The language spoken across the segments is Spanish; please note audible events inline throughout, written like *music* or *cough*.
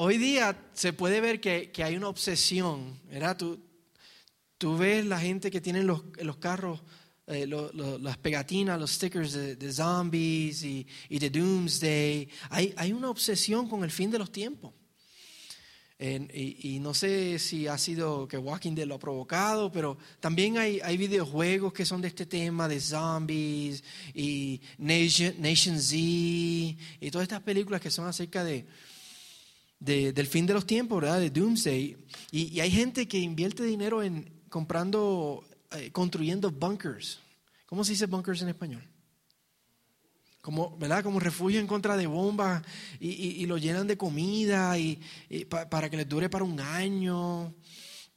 hoy día se puede ver que, hay una obsesión, ¿verdad? Tú, tú ves la gente que tiene los, los carros, eh, las pegatinas, los stickers de, zombies y, de doomsday. Hay, hay una obsesión con el fin de los tiempos. y, no sé si ha sido que Walking Dead lo ha provocado, pero también hay, hay videojuegos que son de este tema, de zombies y Nation, Nation Z y todas estas películas que son acerca de, del fin de los tiempos, ¿verdad? De Doomsday. Y, hay gente que invierte dinero en comprando, eh, construyendo bunkers. ¿Cómo se dice bunkers en español? Como, ¿verdad? Como refugio en contra de bombas y, lo llenan de comida y, para que les dure para un año.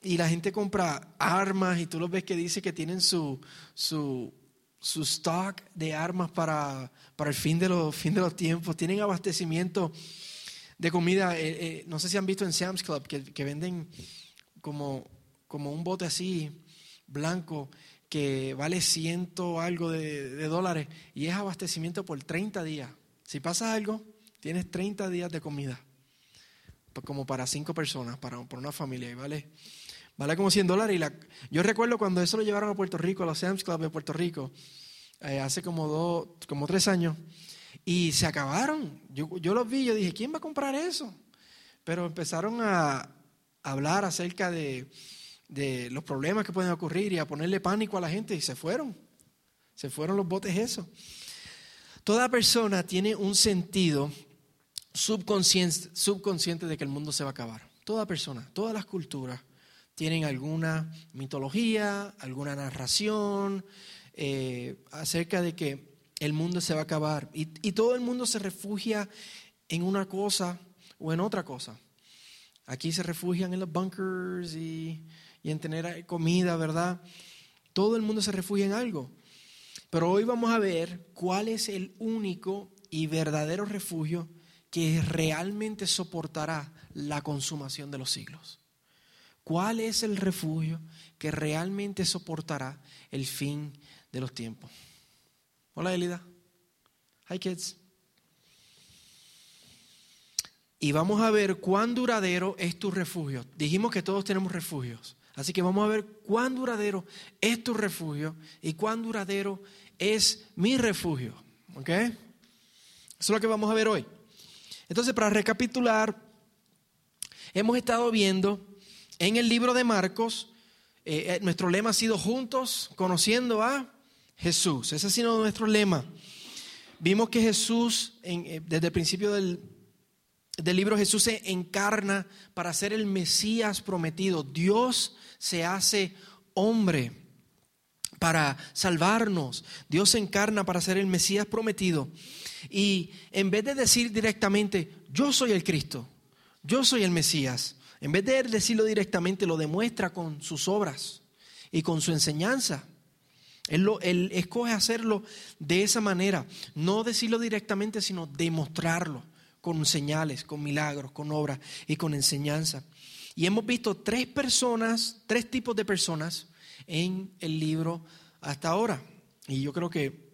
Y la gente compra armas y tú los ves que dice que tienen su, su, su stock de armas para, para el fin de, los, fin de los tiempos. Tienen abastecimiento de comida. Eh, eh, no sé si han visto en Sam's Club que, venden como, como un bote así, blanco, que vale ciento algo de, dólares y es abastecimiento por 30 días. Si pasa algo, tienes 30 días de comida, como para cinco personas, para, una familia, vale, vale como 100 dólares. Y la, yo recuerdo cuando eso lo llevaron a Puerto Rico, a los Sam's Club de Puerto Rico, eh, hace como, dos, como tres años, y se acabaron. Yo, yo los vi, yo dije, ¿quién va a comprar eso? Pero empezaron a hablar acerca de, los problemas que pueden ocurrir y a ponerle pánico a la gente y se fueron. Se fueron los botes eso. Toda persona tiene un sentido subconsciente, subconsciente de que el mundo se va a acabar. Toda persona, todas las culturas tienen alguna mitología, alguna narración eh, acerca de que el mundo se va a acabar. Y, todo el mundo se refugia en una cosa o en otra cosa. Aquí se refugian en los bunkers y, en tener comida, ¿verdad? Todo el mundo se refugia en algo. Pero hoy vamos a ver cuál es el único y verdadero refugio que realmente soportará la consumación de los siglos. ¿Cuál es el refugio que realmente soportará el fin de los tiempos? Hola Elida. Hi kids. Y vamos a ver cuán duradero es tu refugio. Dijimos que todos tenemos refugios. Así que vamos a ver cuán duradero es tu refugio y cuán duradero es mi refugio. ¿Ok? Eso es lo que vamos a ver hoy. Entonces, para recapitular, hemos estado viendo en el libro de Marcos, eh, eh, nuestro lema ha sido juntos, conociendo a Jesús. Ese ha sido nuestro lema. Vimos que Jesús, eh, desde el principio del, del libro, Jesús se encarna para ser el Mesías prometido. Dios se hace hombre para salvarnos. Dios se encarna para ser el Mesías prometido. Y en vez de decir directamente, yo soy el Cristo, yo soy el Mesías, en vez de decirlo directamente, lo demuestra con sus obras y con su enseñanza. Él, escoge hacerlo de esa manera, no decirlo directamente, sino demostrarlo con señales, con milagros, con obras y con enseñanza. Y hemos visto tres personas, tres tipos de personas en el libro hasta ahora. Y yo creo que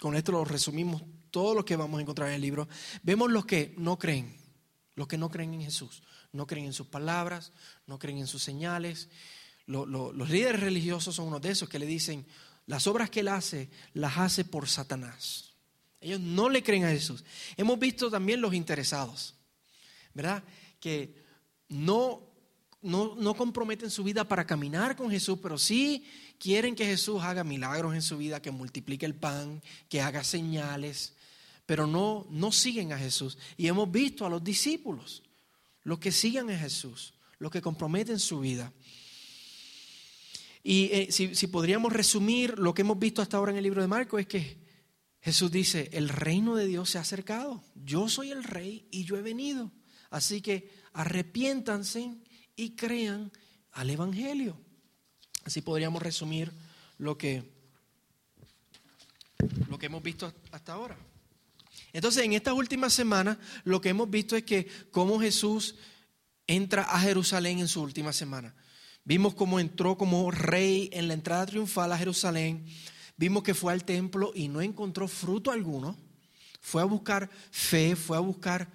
con esto lo resumimos todo lo que vamos a encontrar en el libro. Vemos los que no creen, los que no creen en Jesús, no creen en sus palabras, no creen en sus señales. los líderes religiosos son unos de esos que le dicen, las obras que él hace, las hace por Satanás. Ellos no le creen a Jesús. Hemos visto también los interesados, ¿verdad? Que no, no, no comprometen su vida para caminar con Jesús, pero sí quieren que Jesús haga milagros en su vida, que multiplique el pan, que haga señales, pero no, no siguen a Jesús. Y hemos visto a los discípulos, los que siguen a Jesús, los que comprometen su vida. Y eh, si, podríamos resumir lo que hemos visto hasta ahora en el libro de Marcos es que Jesús dice, el reino de Dios se ha acercado, yo soy el rey y yo he venido. Así que arrepiéntanse y crean al Evangelio. Así podríamos resumir lo que, lo que hemos visto hasta ahora. Entonces, en estas últimas semanas, lo que hemos visto es que cómo Jesús entra a Jerusalén en su última semana. Vimos cómo entró como rey en la entrada triunfal a Jerusalén. Vimos que fue al templo y no encontró fruto alguno. Fue a buscar fe, fue a buscar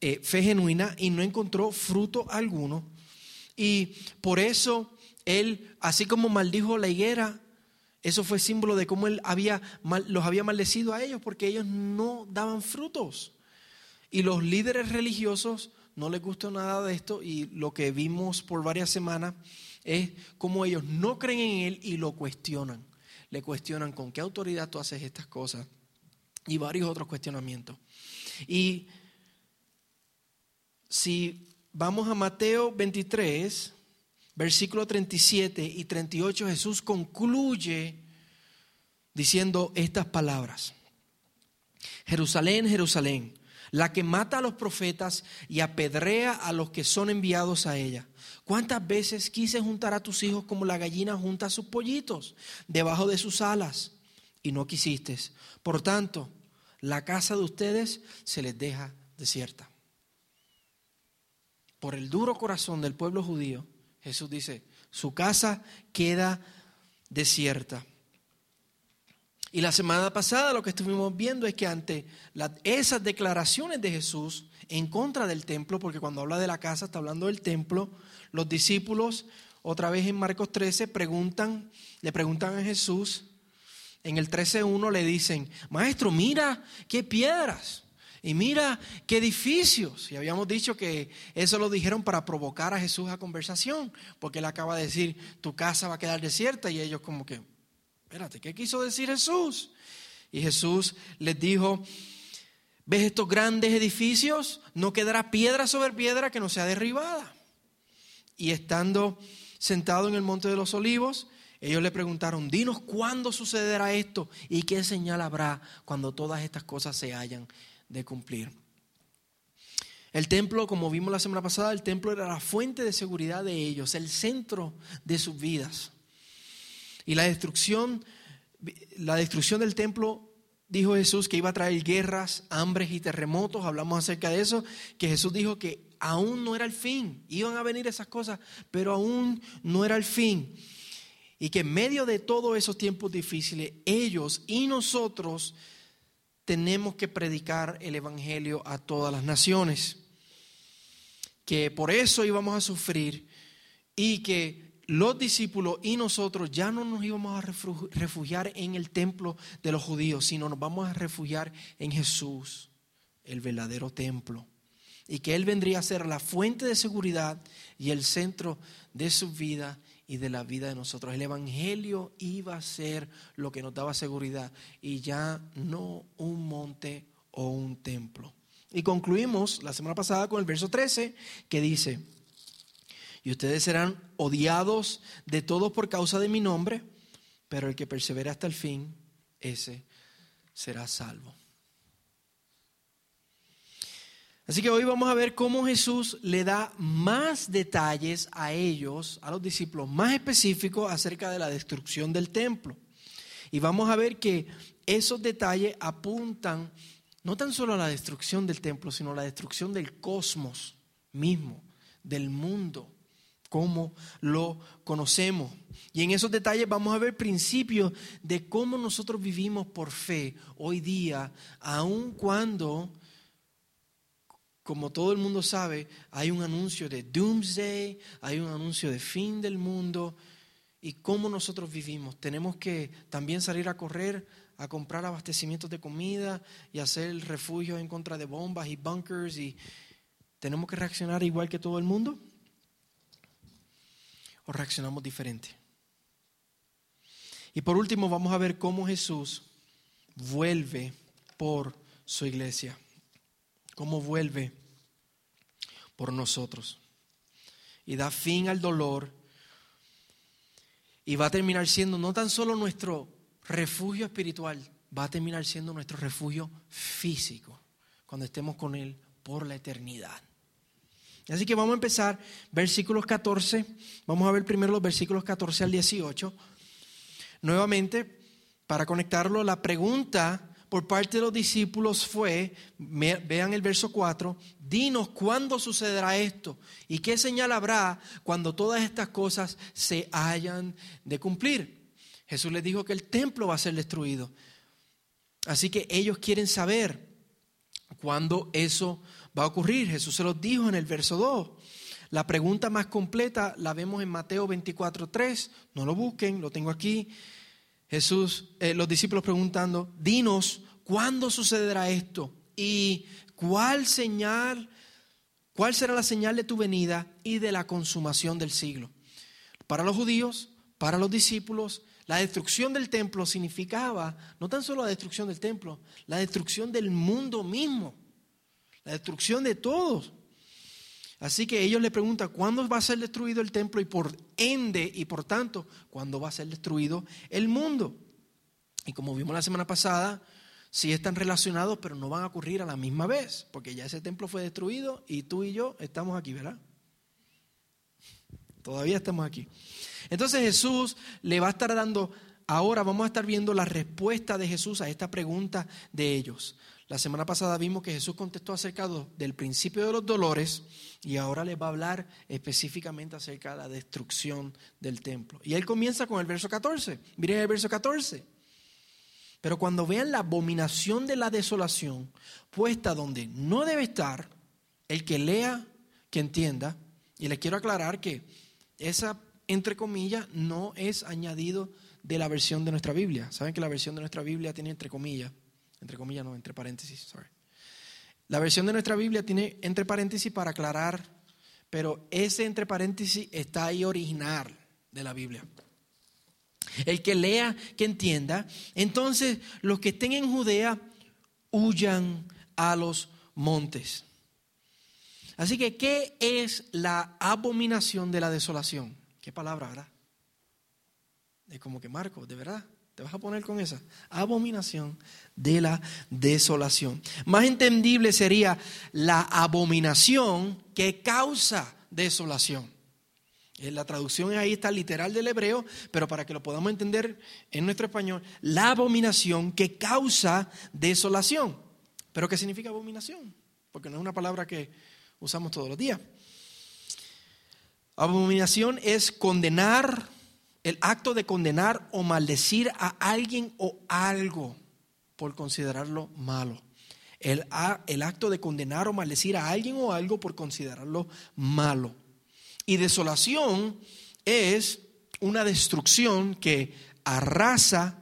eh, fe genuina y no encontró fruto alguno. Y por eso él, así como maldijo la higuera, eso fue símbolo de cómo él había los había maldecido a ellos porque ellos no daban frutos. Y los líderes religiosos no les gustó nada de esto y lo que vimos por varias semanas es cómo ellos no creen en él y lo cuestionan. Le cuestionan con qué autoridad tú haces estas cosas y varios otros cuestionamientos. Y si vamos a Mateo 23, versículo 37 y 38, Jesús concluye diciendo estas palabras. Jerusalén, Jerusalén, la que mata a los profetas y apedrea a los que son enviados a ella. ¿Cuántas veces quise juntar a tus hijos como la gallina junta a sus pollitos debajo de sus alas? Y no quisiste. Por tanto, la casa de ustedes se les deja desierta. Por el duro corazón del pueblo judío, Jesús dice, su casa queda desierta. Y la semana pasada lo que estuvimos viendo es que ante esas declaraciones de Jesús en contra del templo, porque cuando habla de la casa está hablando del templo, los discípulos, otra vez en Marcos 13, preguntan, le preguntan a Jesús, en el 13.1 le dicen, maestro, mira qué piedras y mira qué edificios. Y habíamos dicho que eso lo dijeron para provocar a Jesús a conversación, porque él acaba de decir, tu casa va a quedar desierta y ellos como que, espérate, ¿qué quiso decir Jesús? Y Jesús les dijo, ¿ves estos grandes edificios? No quedará piedra sobre piedra que no sea derribada. Y estando sentado en el monte de los olivos, ellos le preguntaron, dinos cuándo sucederá esto y qué señal habrá cuando todas estas cosas se hayan de cumplir. El templo, como vimos la semana pasada, el templo era la fuente de seguridad de ellos, el centro de sus vidas. Y la destrucción, la destrucción del templo, dijo Jesús que iba a traer guerras, hambres y terremotos. Hablamos acerca de eso, que Jesús dijo que aún no era el fin. Iban a venir esas cosas, pero aún no era el fin. Y que en medio de todos esos tiempos difíciles, ellos y nosotros tenemos que predicar el Evangelio a todas las naciones. Que por eso íbamos a sufrir y que los discípulos y nosotros ya no nos íbamos a refugiar en el templo de los judíos, sino nos vamos a refugiar en Jesús, el verdadero templo. Y que Él vendría a ser la fuente de seguridad y el centro de su vida y de la vida de nosotros. El Evangelio iba a ser lo que nos daba seguridad y ya no un monte o un templo. Y concluimos la semana pasada con el verso 13 que dice, y ustedes serán odiados de todos por causa de mi nombre, pero el que persevera hasta el fin, ese será salvo. Así que hoy vamos a ver cómo Jesús le da más detalles a ellos, a los discípulos, más específicos acerca de la destrucción del templo. Y vamos a ver que esos detalles apuntan no tan solo a la destrucción del templo, sino a la destrucción del cosmos mismo, del mundo, como lo conocemos. Y en esos detalles vamos a ver principios de cómo nosotros vivimos por fe hoy día, aun cuando como todo el mundo sabe, hay un anuncio de doomsday, hay un anuncio de fin del mundo. ¿Y cómo nosotros vivimos? Tenemos que también salir a correr, a comprar abastecimientos de comida y hacer refugio en contra de bombas y bunkers y tenemos que reaccionar igual que todo el mundo o reaccionamos diferente. Y por último vamos a ver cómo Jesús vuelve por su iglesia. Cómo vuelve por nosotros. Y da fin al dolor. Y va a terminar siendo no tan solo nuestro refugio espiritual, va a terminar siendo nuestro refugio físico cuando estemos con Él por la eternidad. Así que vamos a empezar versículos 14. Vamos a ver primero los versículos 14 al 18. Nuevamente, para conectarlo, la pregunta por parte de los discípulos fue, vean el verso 4, dinos cuándo sucederá esto y qué señal habrá cuando todas estas cosas se hayan de cumplir. Jesús les dijo que el templo va a ser destruido. Así que ellos quieren saber cuándo eso va a ocurrir. Jesús se los dijo en el verso 2. La pregunta más completa la vemos en Mateo 24:3. No lo busquen, lo tengo aquí. Jesús, eh, los discípulos preguntando, dinos, ¿cuándo sucederá esto? ¿Y cuál señal, cuál será la señal de tu venida y de la consumación del siglo? Para los judíos, para los discípulos, la destrucción del templo significaba no tan solo la destrucción del templo, la destrucción del mundo mismo, la destrucción de todos. Así que ellos le preguntan, ¿cuándo va a ser destruido el templo y por ende y por tanto, cuándo va a ser destruido el mundo? Y como vimos la semana pasada, sí están relacionados, pero no van a ocurrir a la misma vez, porque ya ese templo fue destruido y tú y yo estamos aquí, ¿verdad? Todavía estamos aquí. Entonces Jesús le va a estar dando, ahora vamos a estar viendo la respuesta de Jesús a esta pregunta de ellos. La semana pasada vimos que Jesús contestó acerca del principio de los dolores y ahora les va a hablar específicamente acerca de la destrucción del templo. Y él comienza con el verso 14. Miren el verso 14. Pero cuando vean la abominación de la desolación puesta donde no debe estar, el que lea, que entienda, y les quiero aclarar que esa, entre comillas, no es añadido de la versión de nuestra Biblia. Saben que la versión de nuestra Biblia tiene entre comillas entre comillas, no, entre paréntesis, sorry. La versión de nuestra Biblia tiene entre paréntesis para aclarar, pero ese entre paréntesis está ahí original de la Biblia. El que lea, que entienda. Entonces, los que estén en Judea, huyan a los montes. Así que, ¿qué es la abominación de la desolación? ¿Qué palabra, verdad? Es como que Marco, de verdad. Te vas a poner con esa. Abominación de la desolación. Más entendible sería la abominación que causa desolación. Eh, la traducción ahí está literal del hebreo, pero para que lo podamos entender en nuestro español, la abominación que causa desolación. ¿Pero qué significa abominación? Porque no es una palabra que usamos todos los días. Abominación es condenar el acto de condenar o maldecir a alguien o algo por considerarlo malo. El, el, acto de condenar o maldecir a alguien o algo por considerarlo malo. Y desolación es una destrucción que arrasa,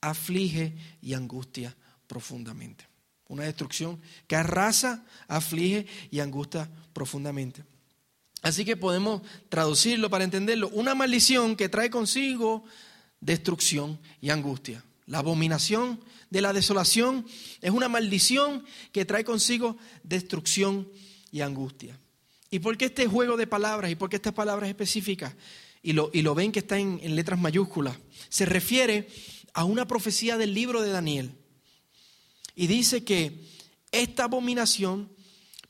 aflige y angustia profundamente. Una destrucción que arrasa, aflige y angustia profundamente. Así que podemos traducirlo para entenderlo. Una maldición que trae consigo destrucción y angustia. La abominación de la desolación es una maldición que trae consigo destrucción y angustia. ¿Y por qué este juego de palabras y por qué estas palabras específicas? Y lo, y lo ven que está en, en letras mayúsculas. Se refiere a una profecía del libro de Daniel. Y dice que esta abominación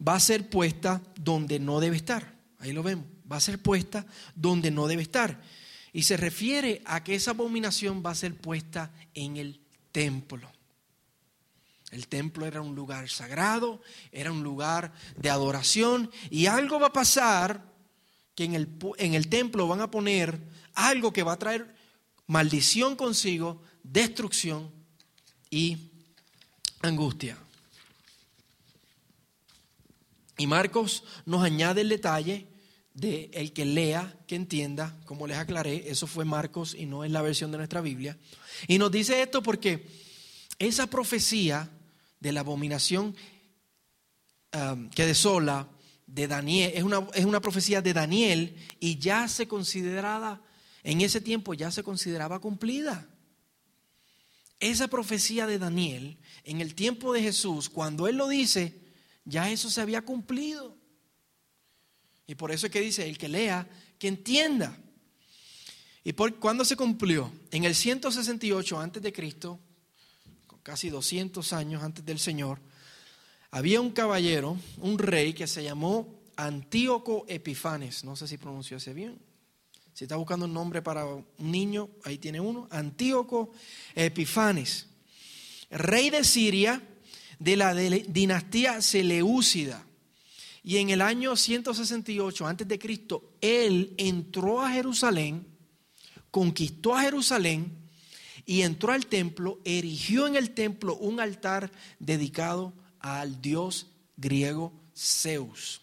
va a ser puesta donde no debe estar. Ahí lo vemos. Va a ser puesta donde no debe estar. Y se refiere a que esa abominación va a ser puesta en el templo. El templo era un lugar sagrado, era un lugar de adoración y algo va a pasar que en el, en el templo van a poner algo que va a traer maldición consigo, destrucción y angustia. Y Marcos nos añade el detalle de el que lea, que entienda, como les aclaré, eso fue Marcos y no es la versión de nuestra Biblia. Y nos dice esto porque esa profecía de la abominación um, que desola de Daniel, es una, es una profecía de Daniel y ya se consideraba, en ese tiempo ya se consideraba cumplida. Esa profecía de Daniel, en el tiempo de Jesús, cuando él lo dice, ya eso se había cumplido. Y por eso es que dice, el que lea, que entienda. ¿Y por cuándo se cumplió? En el 168 antes de Cristo, casi 200 años antes del Señor, había un caballero, un rey que se llamó Antíoco Epifanes. No sé si pronunció ese bien. Si está buscando un nombre para un niño, ahí tiene uno. Antíoco Epifanes, rey de Siria de la dinastía Seleucida. Y en el año 168 antes de Cristo, él entró a Jerusalén, conquistó a Jerusalén y entró al templo, erigió en el templo un altar dedicado al dios griego Zeus.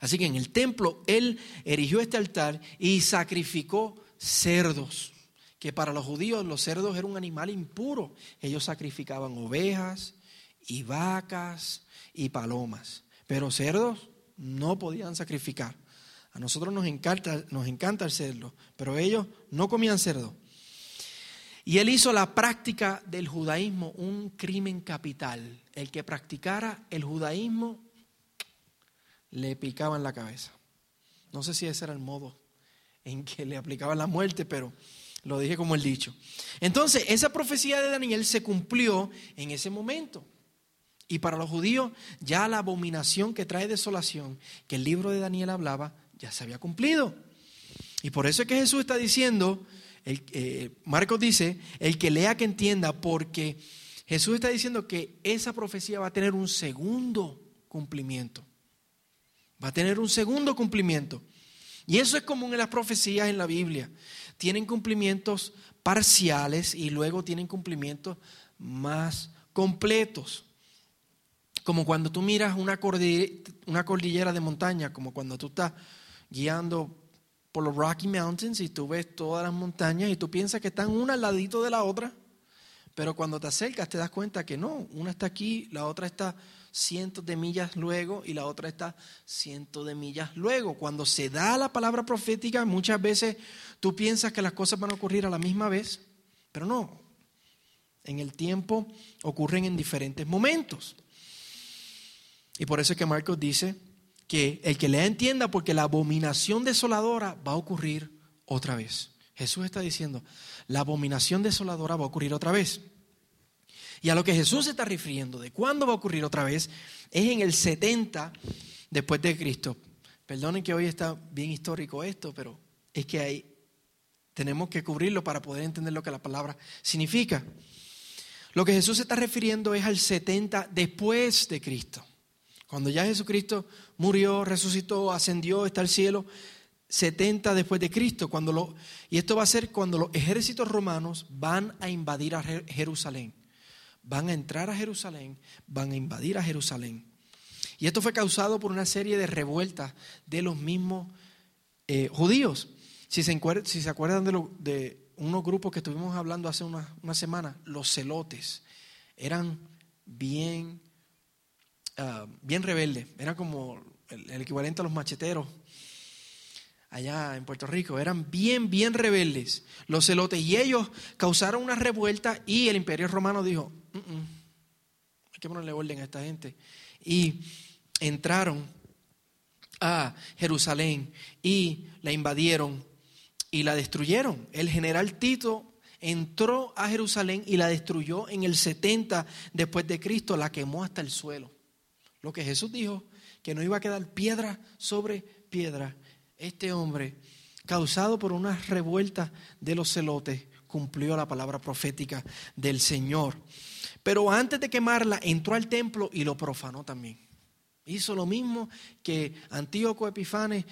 Así que en el templo él erigió este altar y sacrificó cerdos, que para los judíos los cerdos eran un animal impuro. Ellos sacrificaban ovejas y vacas y palomas, pero cerdos no podían sacrificar. A nosotros nos encanta, nos encanta el cerdo, pero ellos no comían cerdo. Y él hizo la práctica del judaísmo un crimen capital. El que practicara el judaísmo le picaban la cabeza. No sé si ese era el modo en que le aplicaban la muerte, pero lo dije como el dicho. Entonces, esa profecía de Daniel se cumplió en ese momento. Y para los judíos, ya la abominación que trae desolación, que el libro de Daniel hablaba, ya se había cumplido. Y por eso es que Jesús está diciendo, eh, Marcos dice, el que lea que entienda, porque Jesús está diciendo que esa profecía va a tener un segundo cumplimiento. Va a tener un segundo cumplimiento. Y eso es común en las profecías en la Biblia. Tienen cumplimientos parciales y luego tienen cumplimientos más completos. Como cuando tú miras una cordillera, de montaña, como cuando tú estás guiando por los Rocky Mountains y tú ves todas las montañas y tú piensas que están una al ladito de la otra, pero cuando te acercas te das cuenta que no, una está aquí, la otra está cientos de millas luego y la otra está cientos de millas luego. Cuando se da la palabra profética, muchas veces tú piensas que las cosas van a ocurrir a la misma vez, pero no. En el tiempo ocurren en diferentes momentos. Y por eso es que Marcos dice que el que lea entienda porque la abominación desoladora va a ocurrir otra vez. Jesús está diciendo, la abominación desoladora va a ocurrir otra vez. Y a lo que Jesús se está refiriendo, de cuándo va a ocurrir otra vez, es en el 70 después de Cristo. Perdonen que hoy está bien histórico esto, pero es que hay, tenemos que cubrirlo para poder entender lo que la palabra significa. Lo que Jesús se está refiriendo es al 70 después de Cristo. Cuando ya Jesucristo murió, resucitó, ascendió, está al cielo, 70 después de Cristo, cuando lo, y esto va a ser cuando los ejércitos romanos van a invadir a Jerusalén van a entrar a Jerusalén, van a invadir a Jerusalén. Y esto fue causado por una serie de revueltas de los mismos eh, judíos. Si se, si se acuerdan de, de, unos grupos que estuvimos hablando hace una, una semana, los celotes, eran bien, ah, bien rebeldes, eran como el equivalente a los macheteros allá en Puerto Rico, eran bien, bien rebeldes, los celotes, y ellos causaron una revuelta y el imperio romano dijo, hay que ponerle orden a esta gente. Y entraron a Jerusalén y la invadieron y la destruyeron. El general Tito entró a Jerusalén y la destruyó en el 70 después de Cristo, la quemó hasta el suelo. Lo que Jesús dijo, que no iba a quedar piedra sobre piedra. Este hombre, causado por una revuelta de los celotes, cumplió la palabra profética del Señor. Pero antes de quemarla, entró al templo y lo profanó también. Hizo lo mismo que Antíoco Epifanes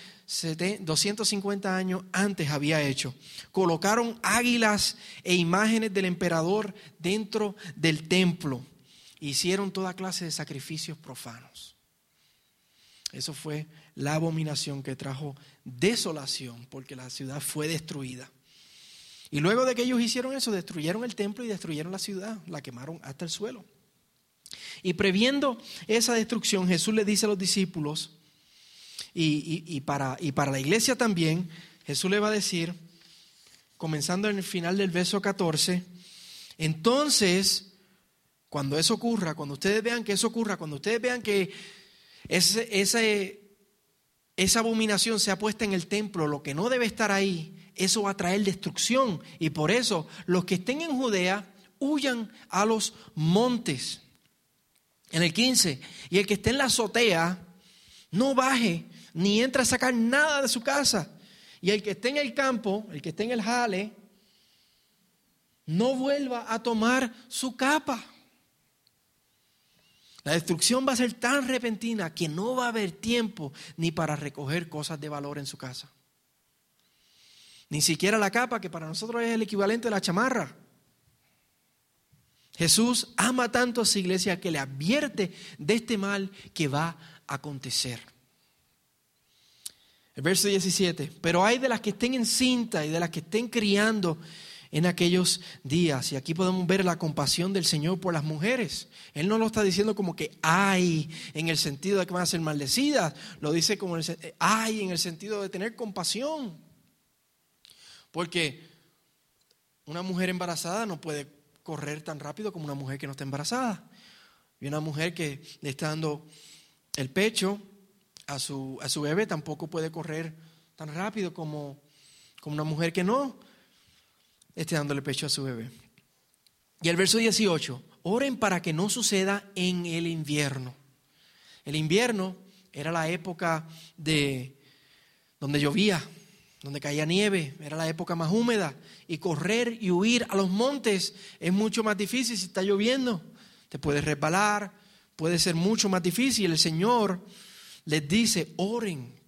250 años antes había hecho. Colocaron águilas e imágenes del emperador dentro del templo. Hicieron toda clase de sacrificios profanos. Eso fue la abominación que trajo desolación porque la ciudad fue destruida. Y luego de que ellos hicieron eso, destruyeron el templo y destruyeron la ciudad, la quemaron hasta el suelo. Y previendo esa destrucción, Jesús le dice a los discípulos, y, para, y para la iglesia también, Jesús le va a decir, comenzando en el final del verso 14, entonces, cuando eso ocurra, cuando ustedes vean que eso ocurra, cuando ustedes vean que esa abominación se ha puesta en el templo, lo que no debe estar ahí, eso va a traer destrucción. Y por eso los que estén en Judea huyan a los montes. En el 15, y el que esté en la azotea, no baje ni entre a sacar nada de su casa. Y el que esté en el campo, el que esté en el jale, no vuelva a tomar su capa. La destrucción va a ser tan repentina que no va a haber tiempo ni para recoger cosas de valor en su casa. Ni siquiera la capa, que para nosotros es el equivalente de la chamarra. Jesús ama tanto a su iglesia que le advierte de este mal que va a acontecer. El verso 17, pero hay de las que estén en cinta y de las que estén criando en aquellos días. Y aquí podemos ver la compasión del Señor por las mujeres. Él no lo está diciendo como que hay en el sentido de que van a ser maldecidas, lo dice como hay en el sentido de tener compasión. Porque una mujer embarazada no puede correr tan rápido como una mujer que no está embarazada. Y una mujer que le está dando el pecho a su, a su bebé tampoco puede correr tan rápido como, como una mujer que no esté dándole pecho a su bebé. Y el verso 18, oren para que no suceda en el invierno. El invierno era la época de donde llovía, donde caía nieve, era la época más húmeda y correr y huir a los montes es mucho más difícil si está lloviendo. Te puedes resbalar, puede ser mucho más difícil. El Señor les dice, oren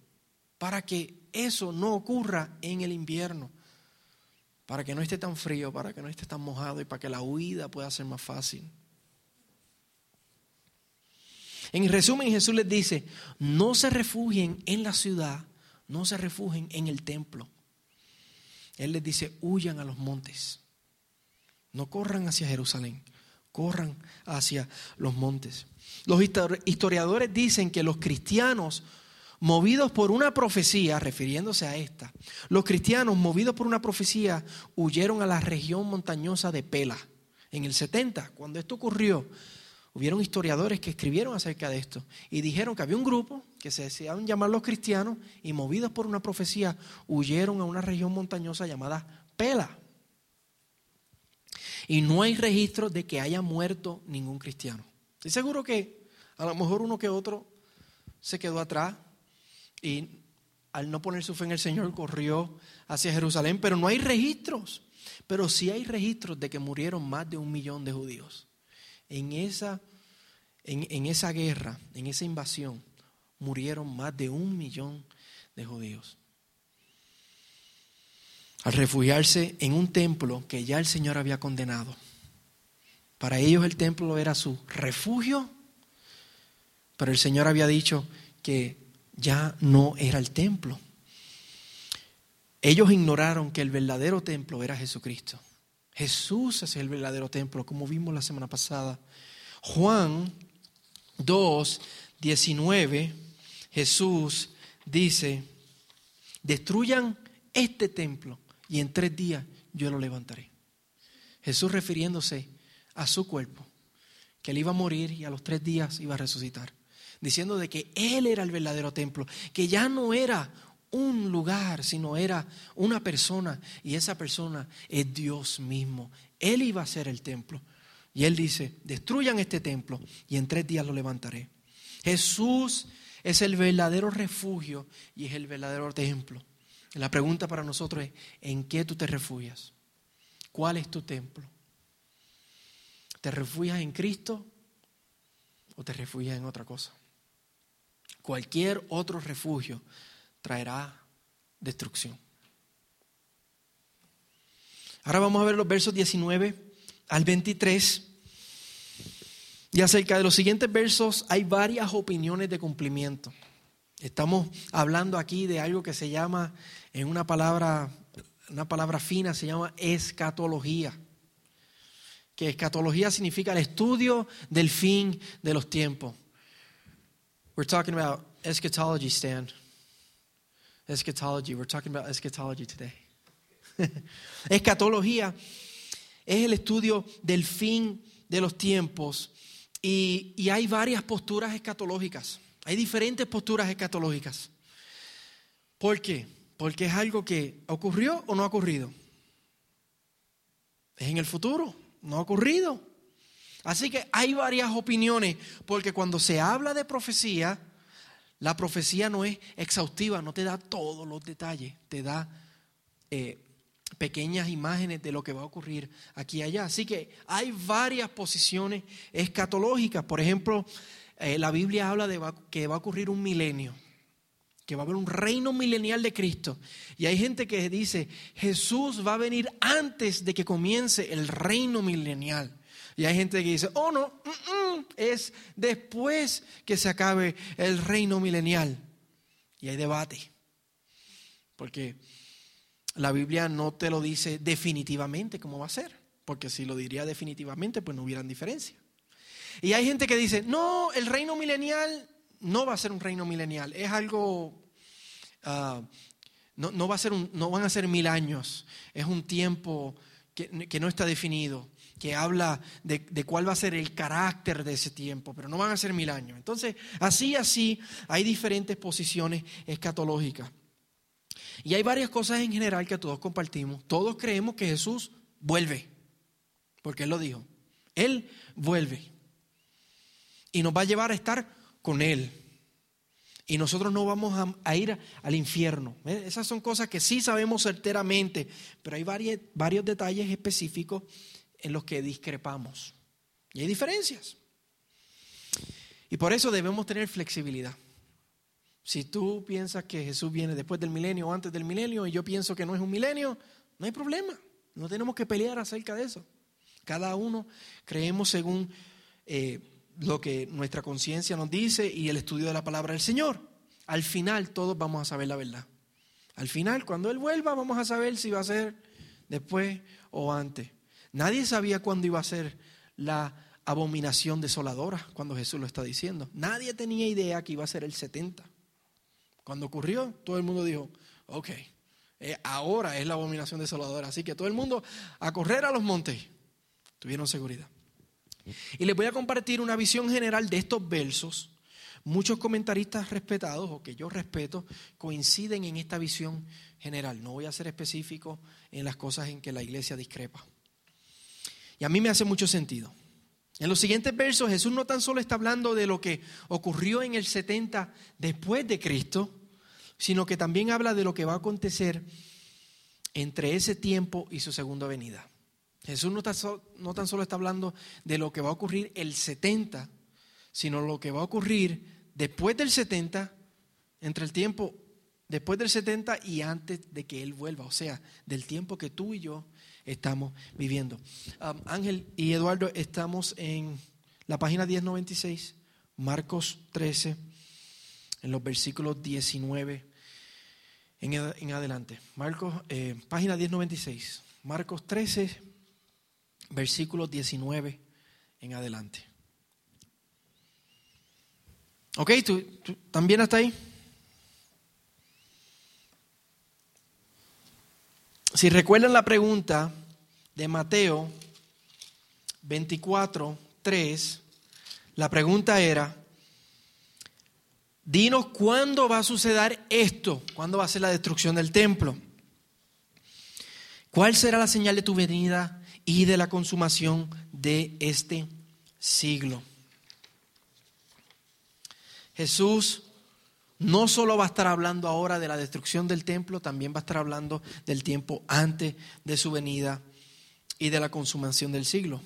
para que eso no ocurra en el invierno, para que no esté tan frío, para que no esté tan mojado y para que la huida pueda ser más fácil. En resumen, Jesús les dice, no se refugien en la ciudad, no se refugien en el templo. Él les dice, huyan a los montes, no corran hacia Jerusalén, corran hacia los montes. Los historiadores dicen que los cristianos, movidos por una profecía, refiriéndose a esta, los cristianos, movidos por una profecía, huyeron a la región montañosa de Pela. En el 70, cuando esto ocurrió, hubieron historiadores que escribieron acerca de esto y dijeron que había un grupo que se decían llamar los cristianos y movidos por una profecía huyeron a una región montañosa llamada Pela. Y no hay registro de que haya muerto ningún cristiano. Estoy seguro que a lo mejor uno que otro se quedó atrás y al no poner su fe en el Señor corrió hacia Jerusalén, pero no hay registros. Pero sí hay registros de que murieron más de un millón de judíos. En esa, en, en esa guerra, en esa invasión, murieron más de un millón de judíos. Al refugiarse en un templo que ya el Señor había condenado. Para ellos el templo era su refugio, pero el Señor había dicho que ya no era el templo. Ellos ignoraron que el verdadero templo era Jesucristo. Jesús es el verdadero templo, como vimos la semana pasada. Juan 2, 19, Jesús dice, destruyan este templo y en tres días yo lo levantaré. Jesús refiriéndose a su cuerpo, que él iba a morir y a los tres días iba a resucitar, diciendo de que él era el verdadero templo, que ya no era un lugar, sino era una persona y esa persona es Dios mismo. Él iba a ser el templo. Y él dice, destruyan este templo y en tres días lo levantaré. Jesús es el verdadero refugio y es el verdadero templo. La pregunta para nosotros es, ¿en qué tú te refugias? ¿Cuál es tu templo? ¿Te refugias en Cristo o te refugias en otra cosa? Cualquier otro refugio traerá destrucción. Ahora vamos a ver los versos 19 al 23. Y acerca de los siguientes versos hay varias opiniones de cumplimiento. Estamos hablando aquí de algo que se llama, en una palabra, una palabra fina, se llama escatología. Que escatología significa el estudio del fin de los tiempos. We're talking about eschatology, Stan. Eschatology. We're talking about eschatology today. *laughs* Escatología es el estudio del fin de los tiempos y, y, hay varias posturas escatológicas. Hay diferentes posturas escatológicas. ¿Por qué? Porque es algo que ocurrió o no ha ocurrido. Es en el futuro, no ha ocurrido. Así que hay varias opiniones, porque cuando se habla de profecía, la profecía no es exhaustiva, no te da todos los detalles, te da eh, pequeñas imágenes de lo que va a ocurrir aquí y allá. Así que hay varias posiciones escatológicas. Por ejemplo, eh, la Biblia habla de que va a ocurrir un milenio, que va a haber un reino milenial de Cristo. Y hay gente que dice, Jesús va a venir antes de que comience el reino milenial. Y hay gente que dice, oh no, es después que se acabe el reino milenial. Y hay debate. Porque la Biblia no te lo dice definitivamente cómo va a ser. Porque si lo diría definitivamente, pues no hubieran diferencia. Y hay gente que dice, no, el reino milenial no va a ser un reino milenial. Es algo, ah, no, va a ser no van a ser mil años. Es un tiempo que, que no está definido que habla de, cuál va a ser el carácter de ese tiempo, pero no van a ser mil años. Entonces, así, así, hay diferentes posiciones escatológicas. Y hay varias cosas en general que todos compartimos. Todos creemos que Jesús vuelve, porque Él lo dijo. Él vuelve. Y nos va a llevar a estar con Él. Y nosotros no vamos a, ir al infierno. Esas son cosas que sí sabemos certeramente, pero hay varios detalles específicos en los que discrepamos. Y hay diferencias. Y por eso debemos tener flexibilidad. Si tú piensas que Jesús viene después del milenio o antes del milenio y yo pienso que no es un milenio, no hay problema. No tenemos que pelear acerca de eso. Cada uno creemos según eh, lo que nuestra conciencia nos dice y el estudio de la palabra del Señor. Al final todos vamos a saber la verdad. Al final, cuando Él vuelva, vamos a saber si va a ser después o antes. Nadie sabía cuándo iba a ser la abominación desoladora, cuando Jesús lo está diciendo. Nadie tenía idea que iba a ser el 70. Cuando ocurrió, todo el mundo dijo, ok, eh, ahora es la abominación desoladora. Así que todo el mundo a correr a los montes. Tuvieron seguridad. Y les voy a compartir una visión general de estos versos. Muchos comentaristas respetados, o que yo respeto, coinciden en esta visión general. No voy a ser específico en las cosas en que la iglesia discrepa. Y a mí me hace mucho sentido. En los siguientes versos Jesús no tan solo está hablando de lo que ocurrió en el 70 después de Cristo, sino que también habla de lo que va a acontecer entre ese tiempo y su segunda venida. Jesús no, tan solo está hablando de lo que va a ocurrir el 70, sino lo que va a ocurrir después del 70, entre el tiempo después del 70 y antes de que Él vuelva, o sea, del tiempo que tú y yo estamos viviendo. Um, Ángel y Eduardo, estamos en la página 1096, Marcos 13, en los versículos 19 en, adelante. Marcos, eh, página 1096, Marcos 13, versículos 19 en adelante. ¿Ok? ¿Tú, tú también hasta ahí? Si recuerdan la pregunta de Mateo 24, 3, la pregunta era, dinos cuándo va a suceder esto, cuándo va a ser la destrucción del templo. ¿Cuál será la señal de tu venida y de la consumación de este siglo? Jesús no solo va a estar hablando ahora de la destrucción del templo, también va a estar hablando del tiempo antes de su venida y de la consumación del siglo.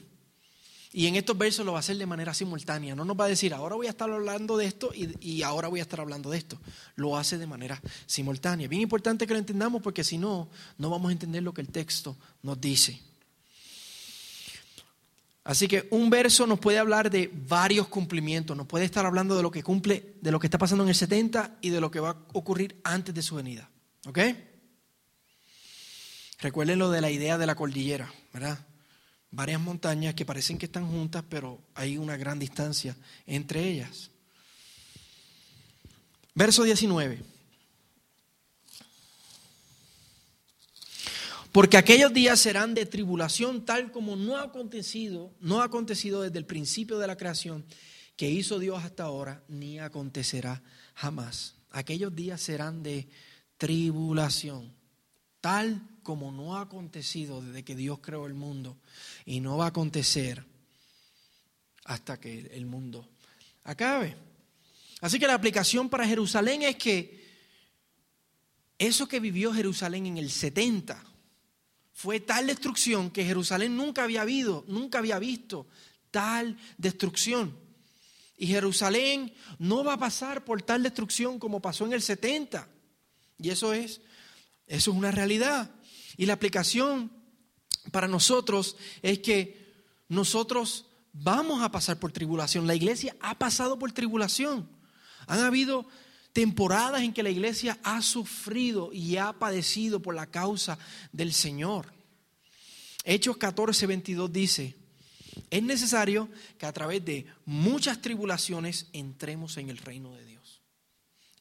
Y en estos versos lo va a hacer de manera simultánea. No nos va a decir, ahora voy a estar hablando de esto y, ahora voy a estar hablando de esto. Lo hace de manera simultánea. Bien importante que lo entendamos porque si no, no vamos a entender lo que el texto nos dice. Así que un verso nos puede hablar de varios cumplimientos, nos puede estar hablando de lo que cumple, de lo que está pasando en el 70 y de lo que va a ocurrir antes de su venida. ¿Ok? Recuerden lo de la idea de la cordillera, ¿verdad? Varias montañas que parecen que están juntas, pero hay una gran distancia entre ellas. Verso 19. Porque aquellos días serán de tribulación tal como no ha acontecido, no ha acontecido desde el principio de la creación que hizo Dios hasta ahora, ni acontecerá jamás. Aquellos días serán de tribulación, tal como no ha acontecido desde que Dios creó el mundo y no va a acontecer hasta que el mundo acabe. Así que la aplicación para Jerusalén es que eso que vivió Jerusalén en el 70, fue tal destrucción que Jerusalén nunca había habido, nunca había visto tal destrucción. Y Jerusalén no va a pasar por tal destrucción como pasó en el 70. Y eso es, eso es una realidad. Y la aplicación para nosotros es que nosotros vamos a pasar por tribulación. La iglesia ha pasado por tribulación. Han habido temporadas en que la iglesia ha sufrido y ha padecido por la causa del Señor. Hechos 14, 22 dice, es necesario que a través de muchas tribulaciones entremos en el reino de Dios.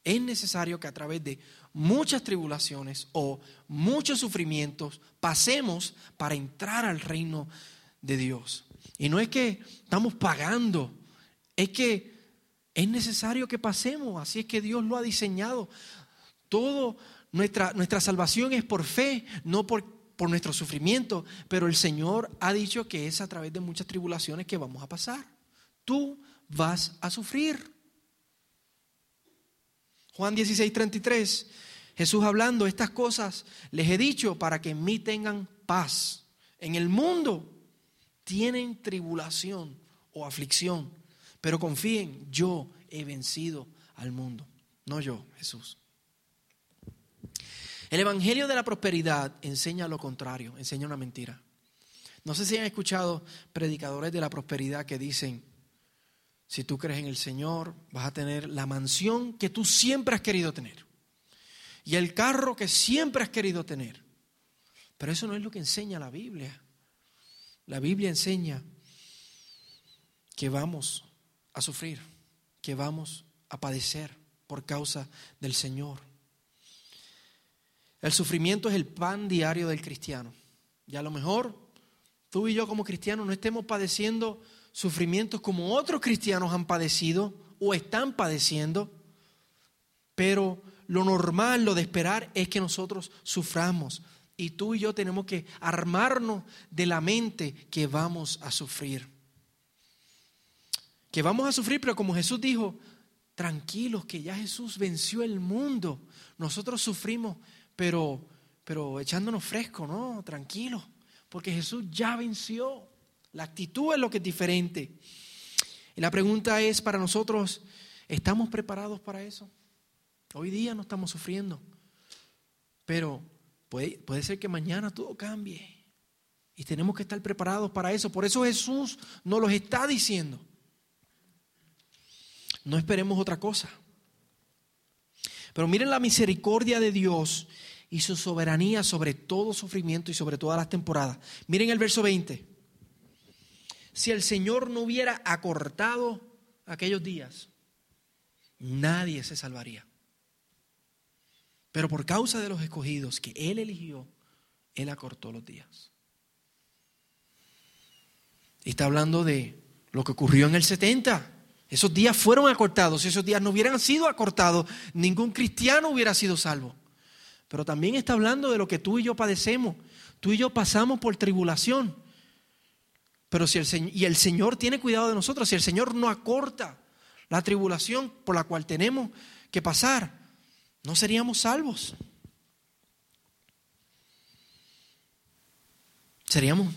Es necesario que a través de muchas tribulaciones o muchos sufrimientos pasemos para entrar al reino de Dios. Y no es que estamos pagando, es que es necesario que pasemos, así es que Dios lo ha diseñado. Todo nuestra, nuestra salvación es por fe, no por, por nuestro sufrimiento, pero el Señor ha dicho que es a través de muchas tribulaciones que vamos a pasar. Tú vas a sufrir. Juan 16, 33, Jesús hablando, estas cosas les he dicho para que en mí tengan paz. En el mundo tienen tribulación o aflicción, pero confíen, yo he vencido al mundo, no yo, Jesús. El Evangelio de la Prosperidad enseña lo contrario, enseña una mentira. No sé si han escuchado predicadores de la prosperidad que dicen, si tú crees en el Señor, vas a tener la mansión que tú siempre has querido tener y el carro que siempre has querido tener. Pero eso no es lo que enseña la Biblia. La Biblia enseña que vamos a sufrir, que vamos a padecer por causa del Señor. El sufrimiento es el pan diario del cristiano. Y a lo mejor tú y yo como cristianos no estemos padeciendo sufrimientos como otros cristianos han padecido o están padeciendo, pero lo normal, lo de esperar es que nosotros suframos. Y tú y yo tenemos que armarnos de la mente que vamos a sufrir que vamos a sufrir, pero como Jesús dijo, tranquilos, que ya Jesús venció el mundo. Nosotros sufrimos, pero, pero echándonos fresco, ¿no? Tranquilos, porque Jesús ya venció. La actitud es lo que es diferente. Y la pregunta es para nosotros, ¿estamos preparados para eso? Hoy día no estamos sufriendo, pero puede, puede ser que mañana todo cambie. Y tenemos que estar preparados para eso. Por eso Jesús nos lo está diciendo. No esperemos otra cosa. Pero miren la misericordia de Dios y su soberanía sobre todo sufrimiento y sobre todas las temporadas. Miren el verso 20. Si el Señor no hubiera acortado aquellos días, nadie se salvaría. Pero por causa de los escogidos que Él eligió, Él acortó los días. Está hablando de lo que ocurrió en el 70. Esos días fueron acortados. Si esos días no hubieran sido acortados, ningún cristiano hubiera sido salvo. Pero también está hablando de lo que tú y yo padecemos. Tú y yo pasamos por tribulación. Pero si el, y el Señor tiene cuidado de nosotros, si el Señor no acorta la tribulación por la cual tenemos que pasar, no seríamos salvos. Seríamos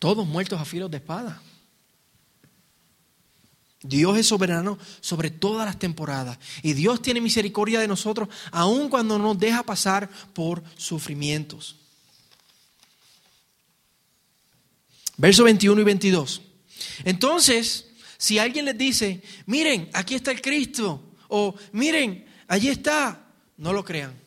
todos muertos a filos de espada. Dios es soberano sobre todas las temporadas y Dios tiene misericordia de nosotros aun cuando nos deja pasar por sufrimientos. Verso 21 y 22. Entonces, si alguien les dice, miren, aquí está el Cristo, o miren, allí está, no lo crean.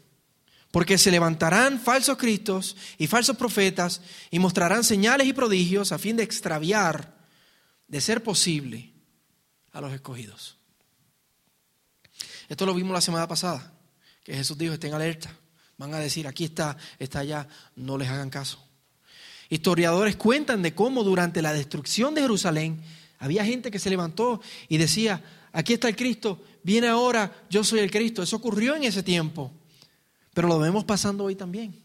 Porque se levantarán falsos cristos y falsos profetas y mostrarán señales y prodigios a fin de extraviar, de ser posible, a los escogidos. Esto lo vimos la semana pasada, que Jesús dijo, estén alerta, van a decir, aquí está, está allá, no les hagan caso. Historiadores cuentan de cómo durante la destrucción de Jerusalén había gente que se levantó y decía, aquí está el Cristo, viene ahora, yo soy el Cristo. Eso ocurrió en ese tiempo, pero lo vemos pasando hoy también.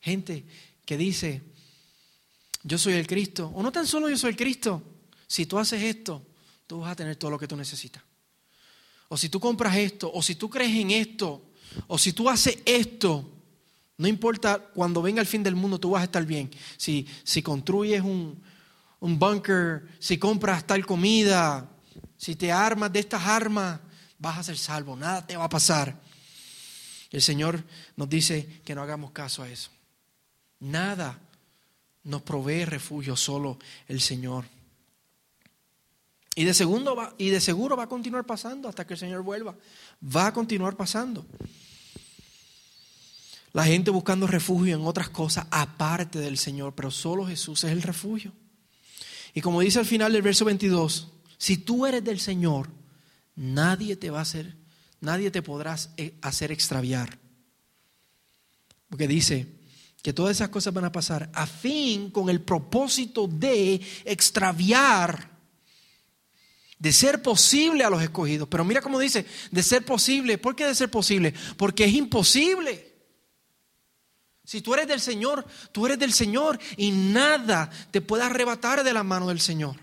Gente que dice, yo soy el Cristo, o no tan solo yo soy el Cristo, si tú haces esto, tú vas a tener todo lo que tú necesitas. O si tú compras esto, o si tú crees en esto, o si tú haces esto, no importa cuando venga el fin del mundo, tú vas a estar bien. Si, si construyes un, un bunker, si compras tal comida, si te armas de estas armas, vas a ser salvo, nada te va a pasar. El Señor nos dice que no hagamos caso a eso. Nada nos provee refugio solo el Señor. Y de, segundo va, y de seguro va a continuar pasando hasta que el Señor vuelva. Va a continuar pasando. La gente buscando refugio en otras cosas aparte del Señor, pero solo Jesús es el refugio. Y como dice al final del verso 22, si tú eres del Señor, nadie te va a hacer, nadie te podrá eh, hacer extraviar. Porque dice que todas esas cosas van a pasar a fin con el propósito de extraviar de ser posible a los escogidos. Pero mira cómo dice, de ser posible. ¿Por qué de ser posible? Porque es imposible. Si tú eres del Señor, tú eres del Señor y nada te puede arrebatar de la mano del Señor.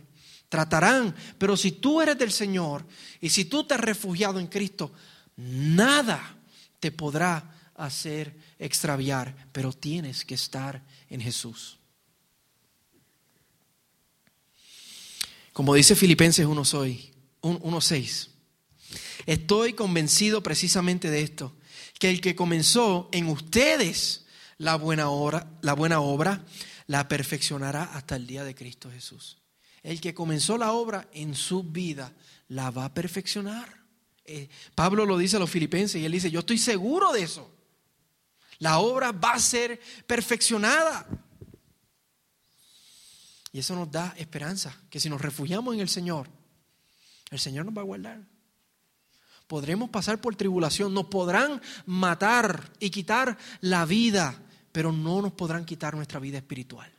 Tratarán, pero si tú eres del Señor y si tú te has refugiado en Cristo, nada te podrá hacer extraviar, pero tienes que estar en Jesús. Como dice Filipenses 1.6, estoy convencido precisamente de esto, que el que comenzó en ustedes la buena obra, la buena obra la perfeccionará hasta el día de Cristo Jesús. El que comenzó la obra en su vida la va a perfeccionar. Eh, Pablo lo dice a los filipenses y él dice, yo estoy seguro de eso. La obra va a ser perfeccionada. Y eso nos da esperanza, que si nos refugiamos en el Señor, el Señor nos va a guardar. Podremos pasar por tribulación, nos podrán matar y quitar la vida, pero no nos podrán quitar nuestra vida espiritual.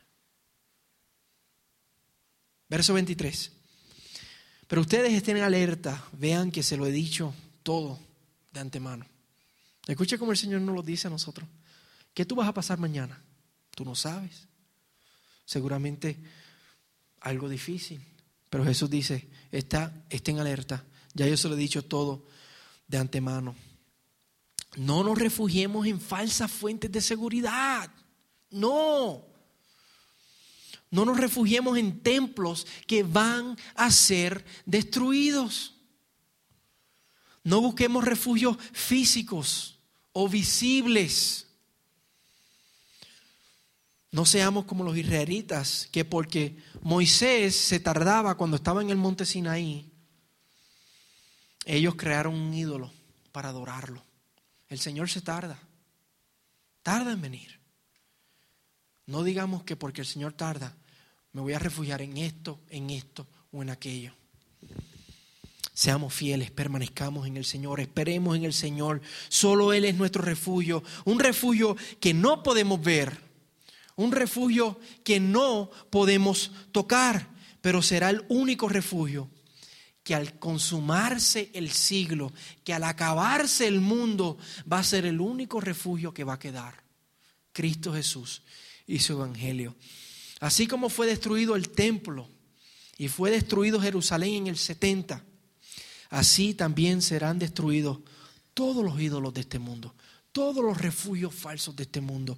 Verso 23. Pero ustedes estén alerta, vean que se lo he dicho todo de antemano. Escuche cómo el Señor nos lo dice a nosotros. ¿Qué tú vas a pasar mañana? Tú no sabes. Seguramente algo difícil. Pero Jesús dice, está, estén alerta. Ya yo se lo he dicho todo de antemano. No nos refugiemos en falsas fuentes de seguridad. No. No nos refugiemos en templos que van a ser destruidos. No busquemos refugios físicos o visibles no seamos como los israelitas, que porque Moisés se tardaba cuando estaba en el monte Sinaí, ellos crearon un ídolo para adorarlo. El Señor se tarda, tarda en venir. No digamos que porque el Señor tarda, me voy a refugiar en esto, en esto o en aquello. Seamos fieles, permanezcamos en el Señor, esperemos en el Señor. Solo Él es nuestro refugio, un refugio que no podemos ver un refugio que no podemos tocar, pero será el único refugio que al consumarse el siglo, que al acabarse el mundo, va a ser el único refugio que va a quedar. Cristo Jesús y su Evangelio. Así como fue destruido el templo y fue destruido Jerusalén en el 70, así también serán destruidos todos los ídolos de este mundo, todos los refugios falsos de este mundo